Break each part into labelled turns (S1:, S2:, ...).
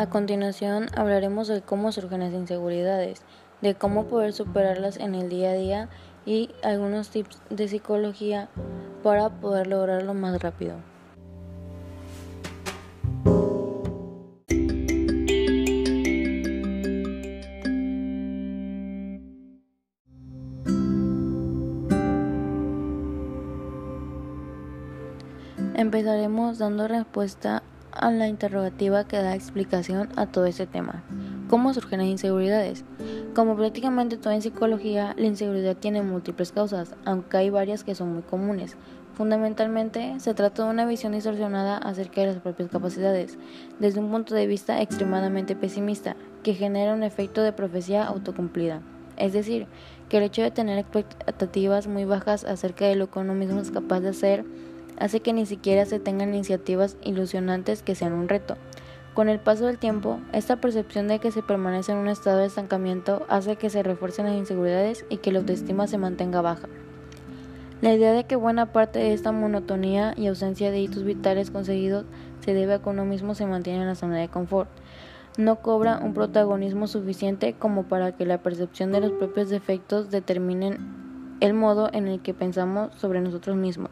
S1: A continuación hablaremos de cómo surgen las inseguridades, de cómo poder superarlas en el día a día y algunos tips de psicología para poder lograrlo más rápido. Empezaremos dando respuesta a la interrogativa que da explicación a todo este tema. ¿Cómo surgen las inseguridades? Como prácticamente todo en psicología, la inseguridad tiene múltiples causas, aunque hay varias que son muy comunes. Fundamentalmente, se trata de una visión distorsionada acerca de las propias capacidades, desde un punto de vista extremadamente pesimista, que genera un efecto de profecía autocumplida. Es decir, que el hecho de tener expectativas muy bajas acerca de lo que uno mismo es capaz de hacer, hace que ni siquiera se tengan iniciativas ilusionantes que sean un reto. Con el paso del tiempo, esta percepción de que se permanece en un estado de estancamiento hace que se refuercen las inseguridades y que la autoestima se mantenga baja. La idea de que buena parte de esta monotonía y ausencia de hitos vitales conseguidos se debe a que uno mismo se mantiene en la zona de confort no cobra un protagonismo suficiente como para que la percepción de los propios defectos determinen el modo en el que pensamos sobre nosotros mismos.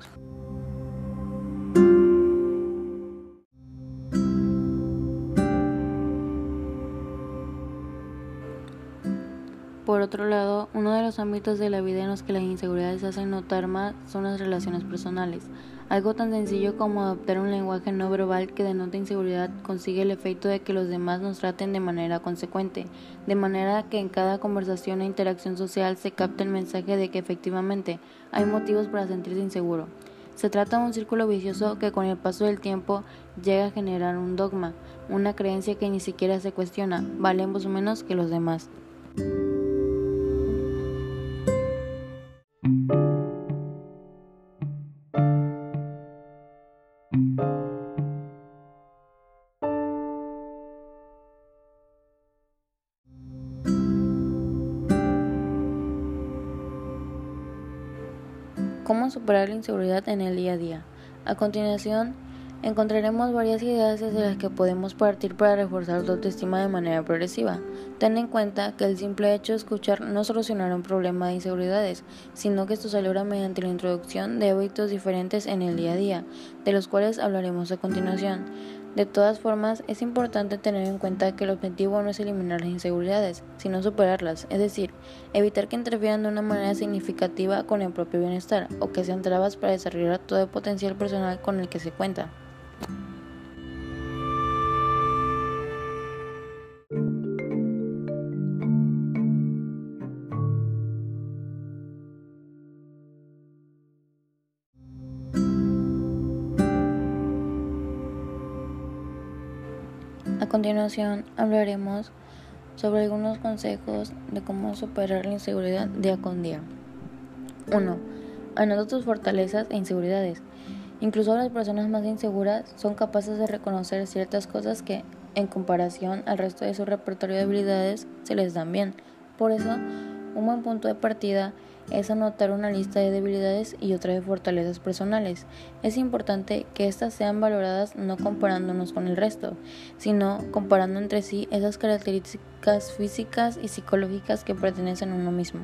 S1: Por otro lado, uno de los ámbitos de la vida en los que las inseguridades se hacen notar más son las relaciones personales. Algo tan sencillo como adoptar un lenguaje no verbal que denota inseguridad consigue el efecto de que los demás nos traten de manera consecuente, de manera que en cada conversación e interacción social se capte el mensaje de que efectivamente hay motivos para sentirse inseguro. Se trata de un círculo vicioso que con el paso del tiempo llega a generar un dogma, una creencia que ni siquiera se cuestiona, valemos menos que los demás. ¿Cómo superar la inseguridad en el día a día? A continuación, encontraremos varias ideas desde las que podemos partir para reforzar tu autoestima de manera progresiva. Ten en cuenta que el simple hecho de escuchar no solucionará un problema de inseguridades, sino que esto se logra mediante la introducción de hábitos diferentes en el día a día, de los cuales hablaremos a continuación. De todas formas, es importante tener en cuenta que el objetivo no es eliminar las inseguridades, sino superarlas, es decir, evitar que interfieran de una manera significativa con el propio bienestar o que sean trabas para desarrollar todo el potencial personal con el que se cuenta. 'A continuación hablaremos sobre algunos consejos de cómo superar la inseguridad día con día. 1. Anota tus fortalezas e inseguridades. Incluso las personas más inseguras son capaces de reconocer ciertas cosas que, en comparación al resto de su repertorio de habilidades, se les dan bien. Por eso, un buen punto de partida es anotar una lista de debilidades y otra de fortalezas personales. Es importante que éstas sean valoradas no comparándonos con el resto, sino comparando entre sí esas características físicas y psicológicas que pertenecen a uno mismo.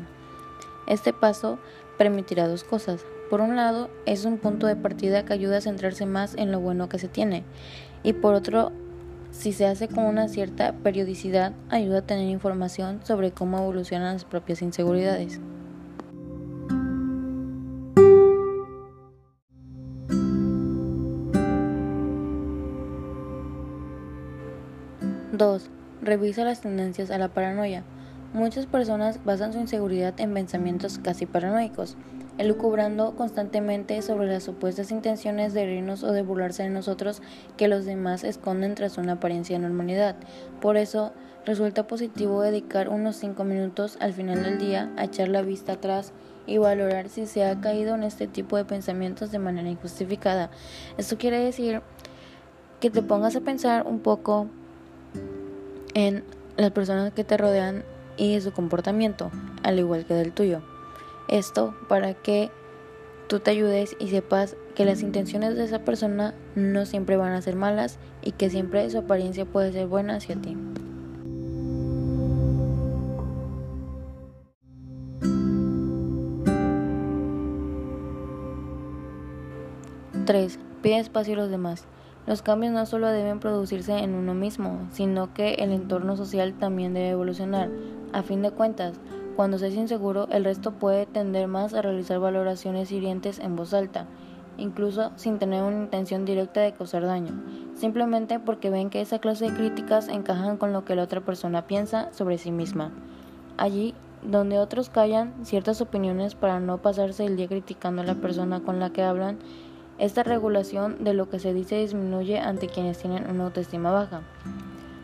S1: Este paso permitirá dos cosas. Por un lado, es un punto de partida que ayuda a centrarse más en lo bueno que se tiene, y por otro, si se hace con una cierta periodicidad, ayuda a tener información sobre cómo evolucionan las propias inseguridades. 2. Revisa las tendencias a la paranoia. Muchas personas basan su inseguridad en pensamientos casi paranoicos, elucubrando constantemente sobre las supuestas intenciones de herirnos o de burlarse de nosotros que los demás esconden tras una apariencia de normalidad. Por eso, resulta positivo dedicar unos 5 minutos al final del día a echar la vista atrás y valorar si se ha caído en este tipo de pensamientos de manera injustificada. Esto quiere decir que te pongas a pensar un poco en las personas que te rodean y su comportamiento, al igual que del tuyo. Esto para que tú te ayudes y sepas que las intenciones de esa persona no siempre van a ser malas y que siempre su apariencia puede ser buena hacia ti. 3. Pide espacio a los demás. Los cambios no solo deben producirse en uno mismo, sino que el entorno social también debe evolucionar. A fin de cuentas, cuando se es inseguro, el resto puede tender más a realizar valoraciones hirientes en voz alta, incluso sin tener una intención directa de causar daño, simplemente porque ven que esa clase de críticas encajan con lo que la otra persona piensa sobre sí misma. Allí, donde otros callan ciertas opiniones para no pasarse el día criticando a la persona con la que hablan, esta regulación de lo que se dice disminuye ante quienes tienen una autoestima baja.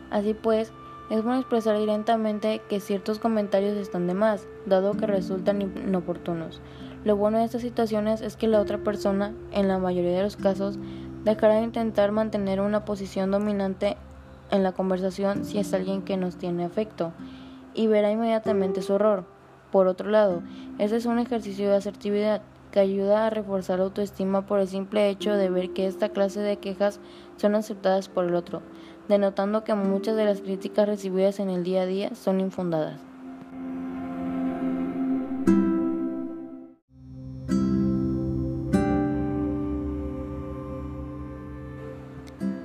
S1: Así pues, es bueno expresar directamente que ciertos comentarios están de más, dado que resultan inoportunos. Lo bueno de estas situaciones es que la otra persona, en la mayoría de los casos, dejará de intentar mantener una posición dominante en la conversación si es alguien que nos tiene afecto, y verá inmediatamente su error. Por otro lado, este es un ejercicio de asertividad que ayuda a reforzar la autoestima por el simple hecho de ver que esta clase de quejas son aceptadas por el otro, denotando que muchas de las críticas recibidas en el día a día son infundadas.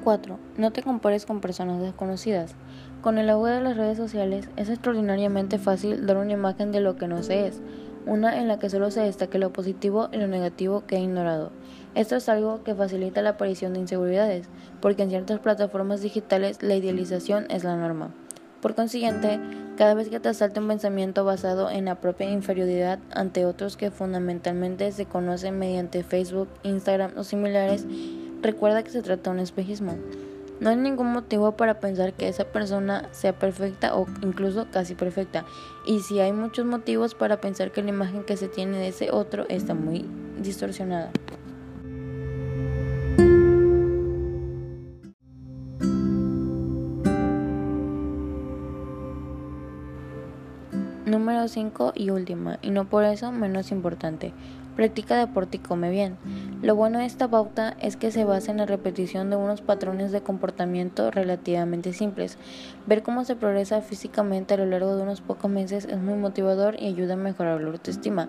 S1: ¡4! No te compares con personas desconocidas. Con el auge de las redes sociales es extraordinariamente fácil dar una imagen de lo que no se es una en la que solo se destaque lo positivo y lo negativo que he ignorado. Esto es algo que facilita la aparición de inseguridades, porque en ciertas plataformas digitales la idealización es la norma. Por consiguiente, cada vez que te asalte un pensamiento basado en la propia inferioridad ante otros que fundamentalmente se conocen mediante Facebook, Instagram o similares, recuerda que se trata de un espejismo. No hay ningún motivo para pensar que esa persona sea perfecta o incluso casi perfecta. Y si hay muchos motivos para pensar que la imagen que se tiene de ese otro está muy distorsionada. Número 5 y última, y no por eso menos importante. Practica deporte y come bien. Lo bueno de esta pauta es que se basa en la repetición de unos patrones de comportamiento relativamente simples. Ver cómo se progresa físicamente a lo largo de unos pocos meses es muy motivador y ayuda a mejorar la autoestima.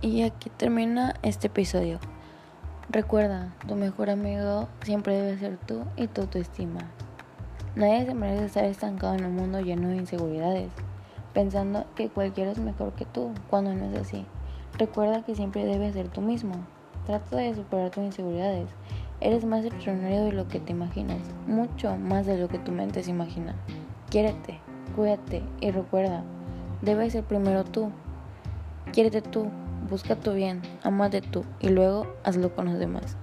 S1: Y aquí termina este episodio. Recuerda, tu mejor amigo siempre debe ser tú y tu autoestima. Nadie se merece estar estancado en un mundo lleno de inseguridades, pensando que cualquiera es mejor que tú, cuando no es así. Recuerda que siempre debes ser tú mismo. Trata de superar tus inseguridades. Eres más extraordinario de lo que te imaginas, mucho más de lo que tu mente se imagina. Quiérete, cuídate y recuerda, debes ser primero tú. Quiérete tú, busca tu bien, amate tú y luego hazlo con los demás.